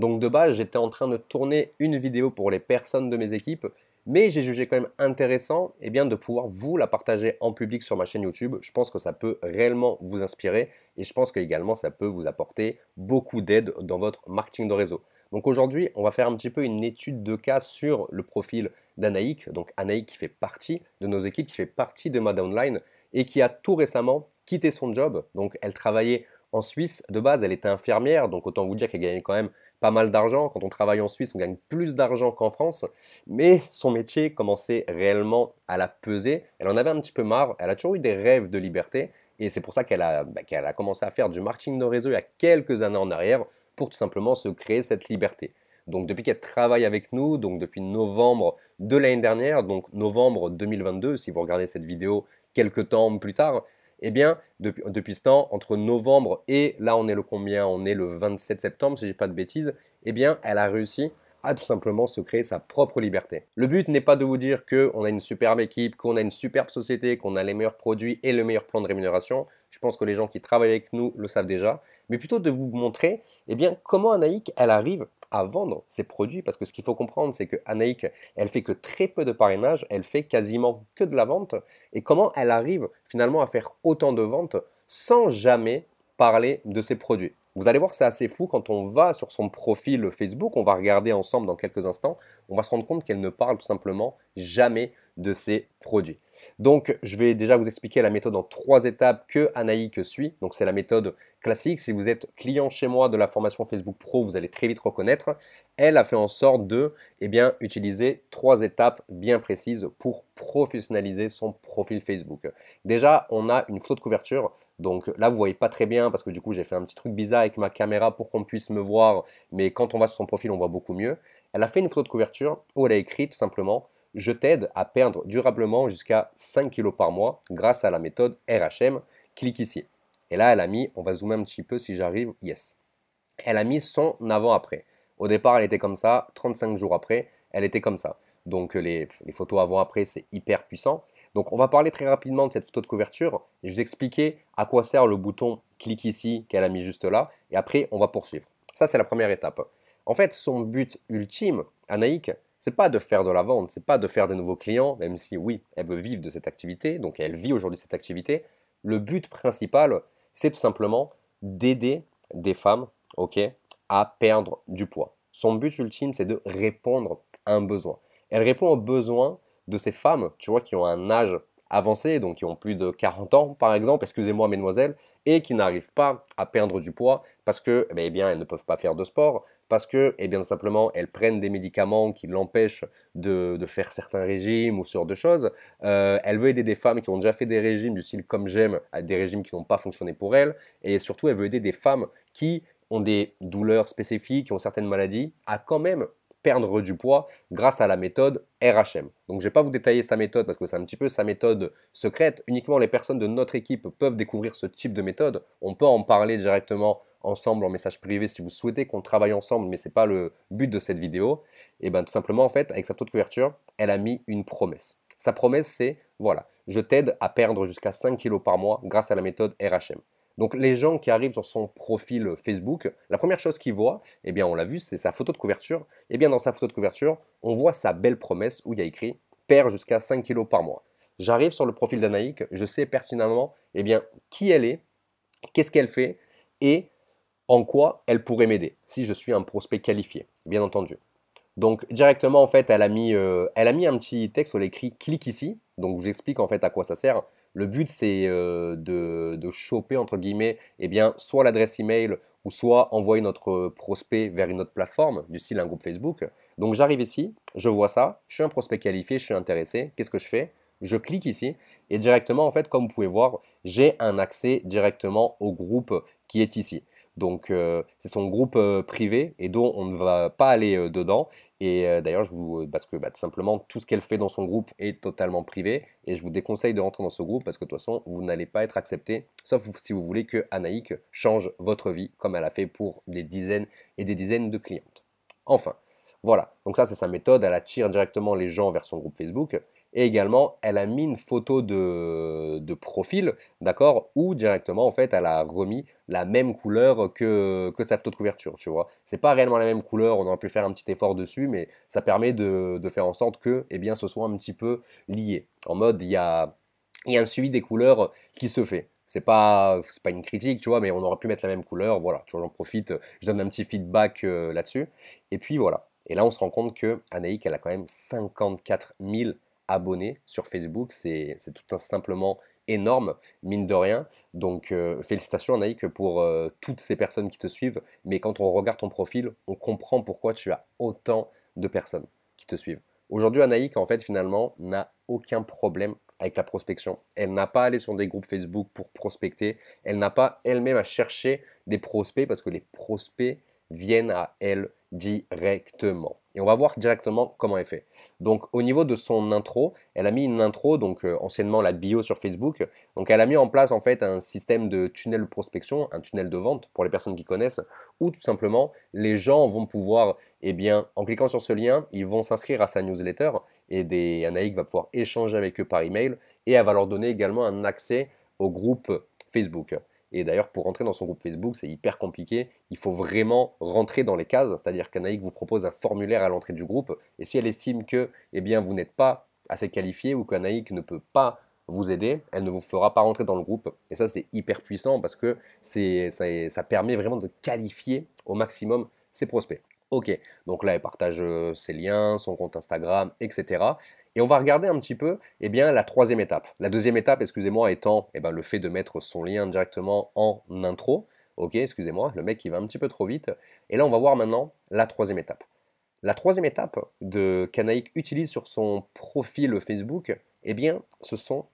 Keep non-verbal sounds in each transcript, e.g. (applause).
Donc de base, j'étais en train de tourner une vidéo pour les personnes de mes équipes, mais j'ai jugé quand même intéressant eh bien, de pouvoir vous la partager en public sur ma chaîne YouTube. Je pense que ça peut réellement vous inspirer et je pense qu'également ça peut vous apporter beaucoup d'aide dans votre marketing de réseau. Donc aujourd'hui, on va faire un petit peu une étude de cas sur le profil d'Anaïk. Donc Anaïk qui fait partie de nos équipes, qui fait partie de ma downline et qui a tout récemment quitté son job. Donc elle travaillait en Suisse de base, elle était infirmière, donc autant vous dire qu'elle gagnait quand même pas mal d'argent. Quand on travaille en Suisse, on gagne plus d'argent qu'en France. Mais son métier commençait réellement à la peser. Elle en avait un petit peu marre. Elle a toujours eu des rêves de liberté. Et c'est pour ça qu'elle a, bah, a commencé à faire du marketing de réseau il y a quelques années en arrière pour tout simplement se créer cette liberté. Donc depuis qu'elle travaille avec nous, donc depuis novembre de l'année dernière, donc novembre 2022, si vous regardez cette vidéo quelques temps plus tard, eh bien, depuis, ce temps, entre novembre et là, on est le combien? On est le 27 septembre, si je dis pas de bêtises, eh bien, elle a réussi à tout simplement se créer sa propre liberté. Le but n'est pas de vous dire qu'on a une superbe équipe, qu'on a une superbe société, qu'on a les meilleurs produits et le meilleur plan de rémunération. Je pense que les gens qui travaillent avec nous le savent déjà, mais plutôt de vous montrer eh bien, comment Anaïk, elle arrive à vendre ses produits? Parce que ce qu'il faut comprendre, c'est que Anaïk, elle fait que très peu de parrainage, elle fait quasiment que de la vente. Et comment elle arrive finalement à faire autant de ventes sans jamais parler de ses produits? Vous allez voir, c'est assez fou quand on va sur son profil Facebook, on va regarder ensemble dans quelques instants, on va se rendre compte qu'elle ne parle tout simplement jamais de ses produits. Donc, je vais déjà vous expliquer la méthode en trois étapes que Anaïk suit. Donc, c'est la méthode classique. Si vous êtes client chez moi de la formation Facebook Pro, vous allez très vite reconnaître. Elle a fait en sorte de eh bien, utiliser trois étapes bien précises pour professionnaliser son profil Facebook. Déjà, on a une photo de couverture. Donc là, vous voyez pas très bien parce que du coup, j'ai fait un petit truc bizarre avec ma caméra pour qu'on puisse me voir. Mais quand on va sur son profil, on voit beaucoup mieux. Elle a fait une photo de couverture où elle a écrit tout simplement je t'aide à perdre durablement jusqu'à 5 kg par mois grâce à la méthode RHM. Clique ici. Et là, elle a mis, on va zoomer un petit peu si j'arrive, yes. Elle a mis son avant-après. Au départ, elle était comme ça, 35 jours après, elle était comme ça. Donc les, photos avant-après, c'est hyper puissant. Donc on va parler très rapidement de cette photo de couverture. Je vais vous expliquer à quoi sert le bouton clique ici qu'elle a mis juste là. Et après, on va poursuivre. Ça, c'est la première étape. En fait, son but ultime, Anaïk, c'est pas de faire de la vente, c'est pas de faire des nouveaux clients, même si oui, elle veut vivre de cette activité, donc elle vit aujourd'hui cette activité. Le but principal, c'est tout simplement d'aider des femmes, ok, à perdre du poids. Son but ultime, c'est de répondre à un besoin. Elle répond aux besoins de ces femmes, tu vois, qui ont un âge avancé, donc qui ont plus de 40 ans par exemple, excusez-moi mesdemoiselles, et qui n'arrivent pas à perdre du poids parce que, eh bien, elles ne peuvent pas faire de sport, parce que, eh bien, simplement, elles prennent des médicaments qui l'empêchent de, faire certains régimes ou ce genre de choses. Euh, elle veut aider des femmes qui ont déjà fait des régimes du style comme j'aime, à des régimes qui n'ont pas fonctionné pour elles. Et surtout, elle veut aider des femmes qui ont des douleurs spécifiques, qui ont certaines maladies, à quand même perdre du poids grâce à la méthode RHM. Donc je ne vais pas vous détailler sa méthode parce que c'est un petit peu sa méthode secrète. Uniquement les personnes de notre équipe peuvent découvrir ce type de méthode. On peut en parler directement ensemble en message privé si vous souhaitez qu'on travaille ensemble, mais ce n'est pas le but de cette vidéo. Et bien tout simplement en fait, avec sa taux de couverture, elle a mis une promesse. Sa promesse c'est, voilà, je t'aide à perdre jusqu'à 5 kg par mois grâce à la méthode RHM. Donc les gens qui arrivent sur son profil Facebook, la première chose qu'ils voient, eh bien on l'a vu, c'est sa photo de couverture. Et eh bien dans sa photo de couverture, on voit sa belle promesse où il y a écrit perd jusqu'à 5 kg par mois. J'arrive sur le profil d'Anaïk, je sais pertinemment eh bien, qui elle est, qu'est-ce qu'elle fait et en quoi elle pourrait m'aider si je suis un prospect qualifié, bien entendu. Donc directement en fait, elle a mis, euh, un petit texte où elle écrit clique ici. Donc je vous explique en fait à quoi ça sert. Le but, c'est euh, de, choper, entre guillemets, eh bien, soit l'adresse email ou soit envoyer notre prospect vers une autre plateforme, du style un groupe Facebook. Donc j'arrive ici, je vois ça, je suis un prospect qualifié, je suis intéressé. Qu'est-ce que je fais? Je clique ici et directement, en fait, comme vous pouvez voir, j'ai un accès directement au groupe qui est ici. Donc euh, c'est son groupe euh, privé et dont on ne va pas aller euh, dedans. Et d'ailleurs, je vous parce que bah, simplement tout ce qu'elle fait dans son groupe est totalement privé et je vous déconseille de rentrer dans ce groupe parce que de toute façon vous n'allez pas être accepté, sauf si vous voulez que Anaïk change votre vie comme elle a fait pour des dizaines et des dizaines de clientes. Enfin, voilà. Donc ça c'est sa méthode. Elle attire directement les gens vers son groupe Facebook. Et également, elle a mis une photo de, de profil, d'accord, où directement, en fait, elle a remis la même couleur que, que sa photo de couverture, tu vois. C'est pas réellement la même couleur, on aurait pu faire un petit effort dessus, mais ça permet de, de faire en sorte que, eh bien, ce soit un petit peu lié. En mode, il y a, y a un suivi des couleurs qui se fait. C'est pas, pas une critique, tu vois, mais on aurait pu mettre la même couleur. Voilà, tu vois, j'en profite, je donne un petit feedback euh, là-dessus. Et puis voilà. Et là, on se rend compte que Anaïk, elle a quand même 54 000 abonnés sur Facebook. C'est tout simplement énorme, mine de rien. Donc euh, félicitations Anaïk pour euh, toutes ces personnes qui te suivent. Mais quand on regarde ton profil, on comprend pourquoi tu as autant de personnes qui te suivent. Aujourd'hui, Anaïk, en fait, finalement, n'a aucun problème avec la prospection. Elle n'a pas allé sur des groupes Facebook pour prospecter. Elle n'a pas elle-même à chercher des prospects parce que les prospects viennent à elle directement. Et on va voir directement comment elle fait. Donc au niveau de son intro, elle a mis une intro, donc euh, anciennement la bio sur Facebook. Donc elle a mis en place en fait un système de tunnel de prospection, un tunnel de vente pour les personnes qui connaissent, où tout simplement les gens vont pouvoir, eh bien, en cliquant sur ce lien, ils vont s'inscrire à sa newsletter et des Anaïk va pouvoir échanger avec eux par email et elle va leur donner également un accès au groupe Facebook. Et d'ailleurs, pour rentrer dans son groupe Facebook, c'est hyper compliqué. Il faut vraiment rentrer dans les cases, c'est-à-dire qu'Anaïk vous propose un formulaire à l'entrée du groupe. Et si elle estime que eh bien, vous n'êtes pas assez qualifié ou qu'Anaïk ne peut pas vous aider, elle ne vous fera pas rentrer dans le groupe. Et ça, c'est hyper puissant parce que ça, permet vraiment de qualifier au maximum ses prospects. Ok, donc là, elle partage euh, ses liens, son compte Instagram, etc. Et on va regarder un petit peu eh bien, la troisième étape. La deuxième étape, excusez-moi, étant eh ben, le fait de mettre son lien directement en intro. Ok, excusez-moi, le mec il va un petit peu trop vite. Et là, on va voir maintenant la troisième étape. La troisième étape de utilise sur son profil Facebook, eh bien, ce sont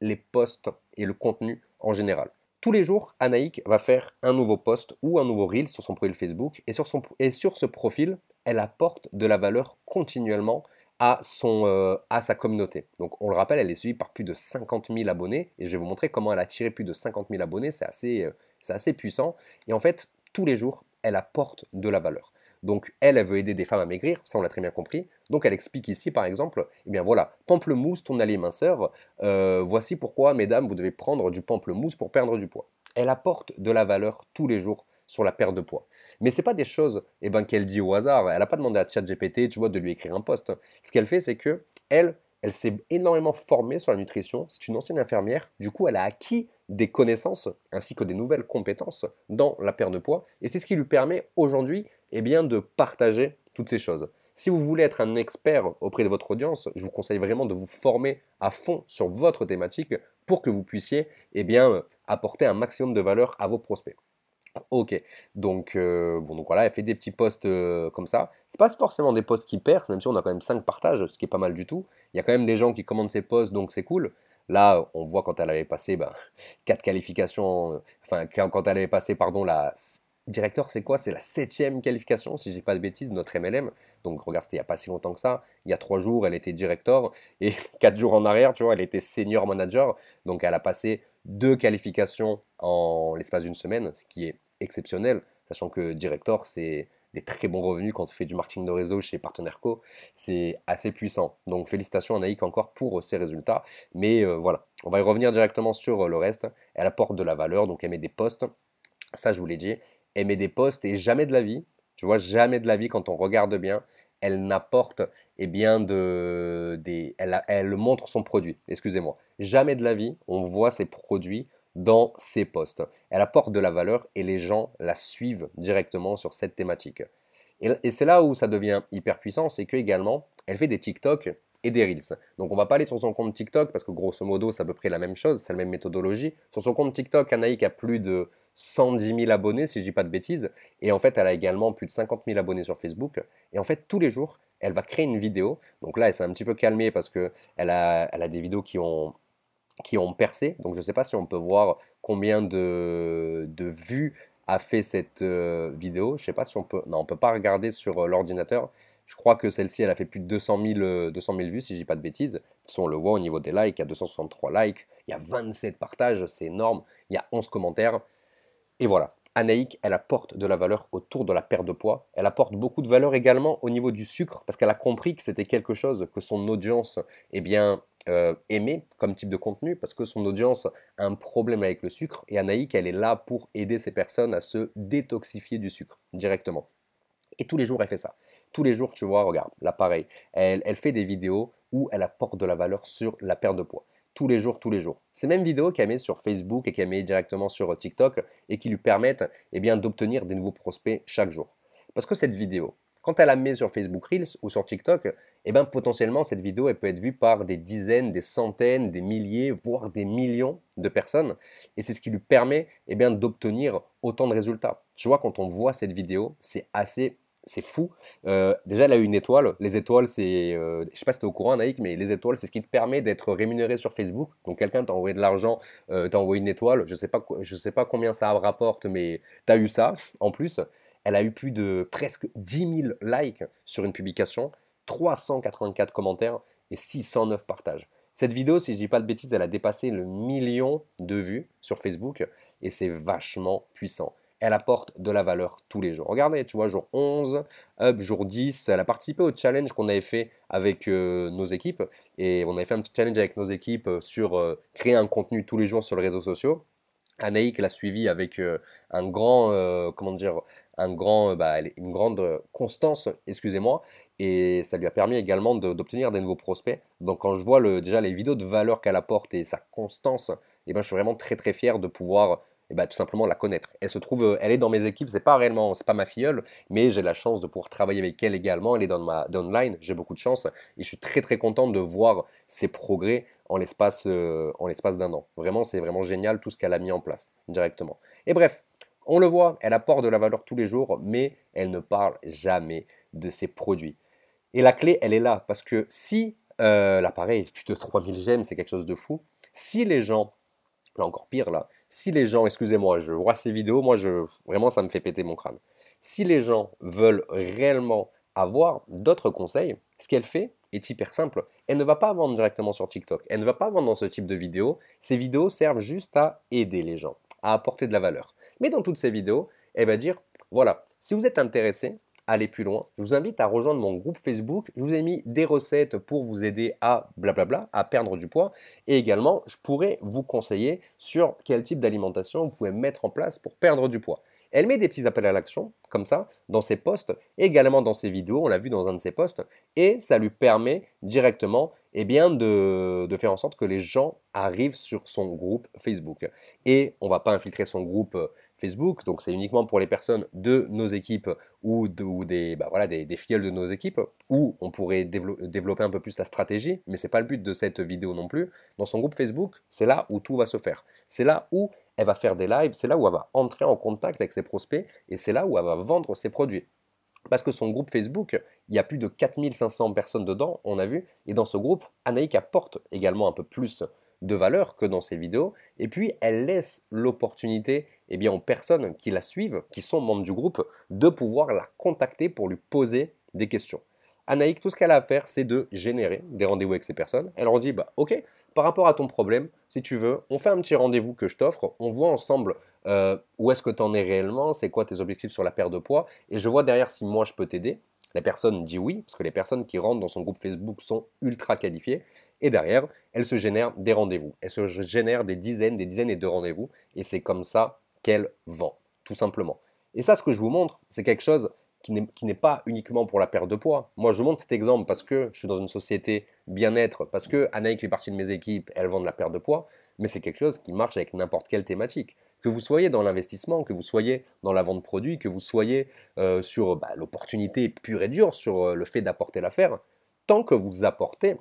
les posts et le contenu en général. Tous les jours, Anaïk va faire un nouveau post ou un nouveau reel sur son profil Facebook et sur, son, et sur ce profil, elle apporte de la valeur continuellement à, son, euh, à sa communauté. Donc on le rappelle, elle est suivie par plus de 50 000 abonnés et je vais vous montrer comment elle a tiré plus de 50 000 abonnés, c'est assez, euh, assez puissant. Et en fait, tous les jours, elle apporte de la valeur. Donc elle, elle veut aider des femmes à maigrir, ça on l'a très bien compris. Donc elle explique ici par exemple, eh bien voilà, pamplemousse, ton allié minceur, euh, voici pourquoi mesdames, vous devez prendre du pamplemousse pour perdre du poids. Elle apporte de la valeur tous les jours sur la perte de poids. Mais ce n'est pas des choses eh ben, qu'elle dit au hasard. Elle n'a pas demandé à ChatGPT, tu vois, de lui écrire un post. Ce qu'elle fait, c'est que elle, elle s'est énormément formée sur la nutrition. C'est une ancienne infirmière. Du coup, elle a acquis des connaissances ainsi que des nouvelles compétences dans la perte de poids. Et c'est ce qui lui permet aujourd'hui eh bien, de partager toutes ces choses. Si vous voulez être un expert auprès de votre audience, je vous conseille vraiment de vous former à fond sur votre thématique pour que vous puissiez eh bien, apporter un maximum de valeur à vos prospects. Ok, donc, euh, bon, donc voilà, elle fait des petits posts euh, comme ça. C'est pas forcément des posts qui percent, même si on a quand même 5 partages, ce qui est pas mal du tout. Il y a quand même des gens qui commandent ces posts, donc c'est cool. Là, on voit quand elle avait passé bah, (laughs) 4 qualifications, enfin, quand elle avait passé, pardon, la Directeur, c'est quoi? C'est la septième qualification, si je dis pas de bêtises, notre MLM. Donc regarde, c'était il n'y a pas si longtemps que ça. Il y a trois jours, elle était directeur. Et (laughs) quatre jours en arrière, tu vois, elle était senior manager. Donc elle a passé deux qualifications en l'espace d'une semaine, ce qui est exceptionnel, sachant que directeur, c'est des très bons revenus quand on fait du marketing de réseau chez Partenaire Co. C'est assez puissant. Donc félicitations Anaïk encore pour ces résultats. Mais euh, voilà, on va y revenir directement sur le reste. Elle apporte de la valeur, donc elle met des postes. Ça, je vous l'ai dit elle met des posts et jamais de la vie, tu vois, jamais de la vie quand on regarde bien, elle n'apporte eh bien de elle, montre son produit, excusez-moi. Jamais de la vie, on voit ses produits dans ses posts. Elle apporte de la valeur et les gens la suivent directement sur cette thématique. Et, et c'est là où ça devient hyper puissant, c'est que également, elle fait des TikTok et des Reels. Donc on va pas aller sur son compte TikTok parce que grosso modo c'est à peu près la même chose, c'est la même méthodologie. Sur son compte TikTok, Anaïk a plus de 110 000 abonnés, si je dis pas de bêtises. Et en fait, elle a également plus de 50 000 abonnés sur Facebook. Et en fait, tous les jours, elle va créer une vidéo. Donc là, elle s'est un petit peu calmée parce qu'elle a, elle a des vidéos qui ont, qui ont percé. Donc je ne sais pas si on peut voir combien de, de vues a fait cette euh, vidéo. Je ne sais pas si on peut... Non, on peut pas regarder sur euh, l'ordinateur. Je crois que celle-ci, elle a fait plus de 200 000, 200 000 vues, si je dis pas de bêtises. Si on le voit au niveau des likes, il y a 263 likes, il y a 27 partages, c'est énorme. Il y a 11 commentaires. Et voilà. Anaïk, elle apporte de la valeur autour de la perte de poids. Elle apporte beaucoup de valeur également au niveau du sucre parce qu'elle a compris que c'était quelque chose que son audience eh bien, euh, aimait comme type de contenu parce que son audience a un problème avec le sucre et Anaïk, elle est là pour aider ces personnes à se détoxifier du sucre directement. Et tous les jours, elle fait ça. Tous les jours, tu vois, regarde, là pareil, elle, elle fait des vidéos où elle apporte de la valeur sur la perte de poids tous les jours, tous les jours. Ces mêmes vidéos qu'elle met sur Facebook et qu'elle met directement sur TikTok et qui lui permettent eh bien, d'obtenir des nouveaux prospects chaque jour. Parce que cette vidéo, quand elle la met sur Facebook Reels ou sur TikTok, eh bien, potentiellement, cette vidéo elle peut être vue par des dizaines, des centaines, des milliers, voire des millions de personnes. Et c'est ce qui lui permet eh bien, d'obtenir autant de résultats. Tu vois, quand on voit cette vidéo, c'est assez c'est fou. Euh, déjà, elle a eu une étoile. Les étoiles, c'est. Euh, je sais pas si tu es au courant, Naïk, mais les étoiles, c'est ce qui te permet d'être rémunéré sur Facebook. Donc, quelqu'un t'a envoyé de l'argent, euh, t'a envoyé une étoile. Je sais sais pas combien ça rapporte, mais tu as eu ça en plus. Elle a eu plus de presque 10 000 likes sur une publication, 384 commentaires et 609 partages. Cette vidéo, si je dis pas de bêtises, elle a dépassé le million de vues sur Facebook et c'est vachement puissant elle apporte de la valeur tous les jours. Regardez, tu vois, jour 11, up, jour 10, elle a participé au challenge qu'on avait fait avec euh, nos équipes. Et on avait fait un petit challenge avec nos équipes euh, sur euh, créer un contenu tous les jours sur les réseaux sociaux. Anaïk l'a suivi avec un grand, comment dire, un grand, bah, une grande constance, excusez-moi, et ça lui a permis également d'obtenir des nouveaux prospects. Donc quand je vois déjà les vidéos de valeur qu'elle apporte et sa constance, eh ben, je suis vraiment très très fier de pouvoir et bah, tout simplement la connaître. Elle se trouve, euh, elle est dans mes équipes, c'est pas réellement, c'est pas ma filleule, mais j'ai la chance de pouvoir travailler avec elle également. Elle est dans ma online, j'ai beaucoup de chance et je suis très très content de voir ses progrès en l'espace euh, en l'espace d'un an. Vraiment, c'est vraiment génial tout ce qu'elle a mis en place directement. Et bref, on le voit, elle apporte de la valeur tous les jours, mais elle ne parle jamais de ses produits. Et la clé, elle est là parce que si euh, l'appareil plus de 3000 j'aime, c'est quelque chose de fou. Si les gens, là encore pire là, si les gens, excusez-moi, je vois ces vidéos, moi, je, vraiment, ça me fait péter mon crâne. Si les gens veulent réellement avoir d'autres conseils, ce qu'elle fait est hyper simple. Elle ne va pas vendre directement sur TikTok. Elle ne va pas vendre dans ce type de vidéos. Ces vidéos servent juste à aider les gens, à apporter de la valeur. Mais dans toutes ces vidéos, elle va dire, voilà, si vous êtes intéressé aller plus loin, je vous invite à rejoindre mon groupe Facebook. Je vous ai mis des recettes pour vous aider à blablabla, à perdre du poids. Et également, je pourrais vous conseiller sur quel type d'alimentation vous pouvez mettre en place pour perdre du poids. Elle met des petits appels à l'action, comme ça, dans ses posts, également dans ses vidéos, on l'a vu dans un de ses posts, et ça lui permet directement eh bien, de, de, faire en sorte que les gens arrivent sur son groupe Facebook. Et on ne va pas infiltrer son groupe Facebook, donc c'est uniquement pour les personnes de nos équipes ou, des, bah voilà, des, filiales de nos équipes, où on pourrait développer un peu plus la stratégie, mais ce n'est pas le but de cette vidéo non plus. Dans son groupe Facebook, c'est là où tout va se faire. C'est là où elle va faire des lives, c'est là où elle va entrer en contact avec ses prospects, et c'est là où elle va vendre ses produits. Parce que son groupe Facebook, il y a plus de 4500 personnes dedans, on a vu, et dans ce groupe, Anaïk apporte également un peu plus de valeur que dans ses vidéos. Et puis, elle laisse l'opportunité eh bien, aux personnes qui la suivent, qui sont membres du groupe, de pouvoir la contacter pour lui poser des questions. Anaïk, tout ce qu'elle a à faire, c'est de générer des rendez-vous avec ces personnes. Elle leur dit, bah, ok, par rapport à ton problème, si tu veux, on fait un petit rendez-vous que je t'offre, on voit ensemble euh, où est-ce que tu en es réellement, c'est quoi tes objectifs sur la perte de poids, et je vois derrière si moi je peux t'aider. La personne dit oui, parce que les personnes qui rentrent dans son groupe Facebook sont ultra qualifiées. Et derrière, elle se génère des rendez-vous. Elle se génère des dizaines, des dizaines et de rendez-vous. Et c'est comme ça qu'elle vend, tout simplement. Et ça, ce que je vous montre, c'est quelque chose qui n'est pas uniquement pour la perte de poids. Moi, je vous montre cet exemple parce que je suis dans une société bien-être, parce que Anaïk fait partie de mes équipes, elle vend de la perte de poids, mais c'est quelque chose qui marche avec n'importe quelle thématique. Que vous soyez dans l'investissement, que vous soyez dans la vente de produits, que vous soyez euh, sur bah, l'opportunité pure et dure, sur euh, le fait d'apporter l'affaire, tant que vous apportez,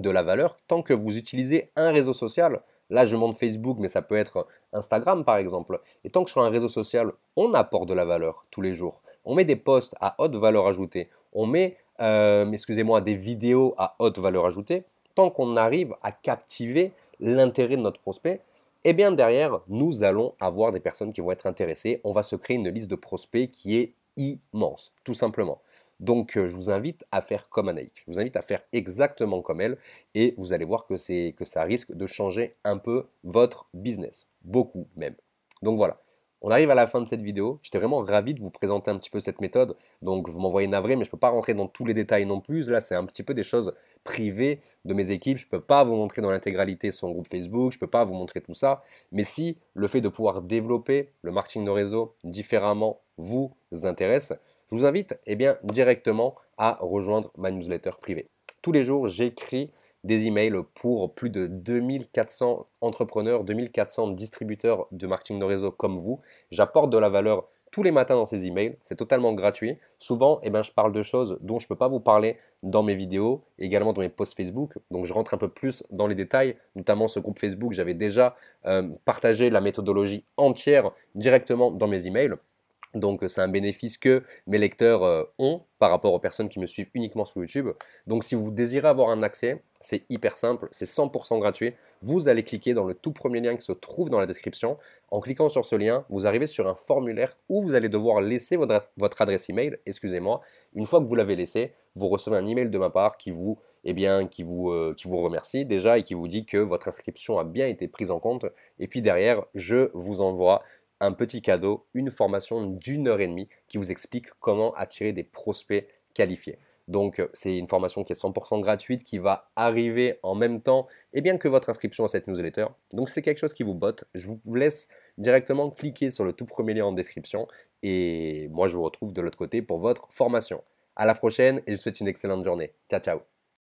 de la valeur tant que vous utilisez un réseau social. Là, je montre Facebook, mais ça peut être Instagram par exemple. Et tant que sur un réseau social, on apporte de la valeur tous les jours. On met des posts à haute valeur ajoutée. On met, euh, excusez-moi, des vidéos à haute valeur ajoutée. Tant qu'on arrive à captiver l'intérêt de notre prospect, eh bien derrière, nous allons avoir des personnes qui vont être intéressées. On va se créer une liste de prospects qui est immense, tout simplement. Donc euh, je vous invite à faire comme Anaïk. Je vous invite à faire exactement comme elle et vous allez voir que, que ça risque de changer un peu votre business. Beaucoup même. Donc voilà. On arrive à la fin de cette vidéo. J'étais vraiment ravi de vous présenter un petit peu cette méthode. Donc vous m'envoyez navré, mais je ne peux pas rentrer dans tous les détails non plus. Là, c'est un petit peu des choses privées de mes équipes. Je ne peux pas vous montrer dans l'intégralité son groupe Facebook. Je ne peux pas vous montrer tout ça. Mais si le fait de pouvoir développer le marketing de réseau différemment vous intéresse, je vous invite eh directement à rejoindre ma newsletter privée. Tous les jours, j'écris des emails pour plus de 2400 entrepreneurs, 2400 distributeurs de marketing de réseau comme vous. J'apporte de la valeur tous les matins dans ces emails. C'est totalement gratuit. Souvent, eh ben, je parle de choses dont je ne peux pas vous parler dans mes vidéos, également dans mes posts Facebook. Donc, je rentre un peu plus dans les détails, notamment ce groupe Facebook. J'avais déjà euh, partagé la méthodologie entière directement dans mes emails. Donc c'est un bénéfice que mes lecteurs euh, ont par rapport aux personnes qui me suivent uniquement sur YouTube. Donc si vous désirez avoir un accès, c'est hyper simple, c'est 100% gratuit. Vous allez cliquer dans le tout premier lien qui se trouve dans la description. En cliquant sur ce lien, vous arrivez sur un formulaire où vous allez devoir laisser votre, adresse email, excusez-moi. Une fois que vous l'avez laissé, vous recevez un email de ma part qui vous eh bien, qui vous, euh, qui vous remercie déjà et qui vous dit que votre inscription a bien été prise en compte. Et puis derrière, je vous envoie un petit cadeau, une formation d'une heure et demie qui vous explique comment attirer des prospects qualifiés. Donc euh, c'est une formation qui est 100% gratuite qui va arriver en même temps et bien que votre inscription à cette newsletter. Donc c'est quelque chose qui vous botte. Je vous laisse directement cliquer sur le tout premier lien en description et moi je vous retrouve de l'autre côté pour votre formation. À la prochaine et je vous souhaite une excellente journée. Ciao ciao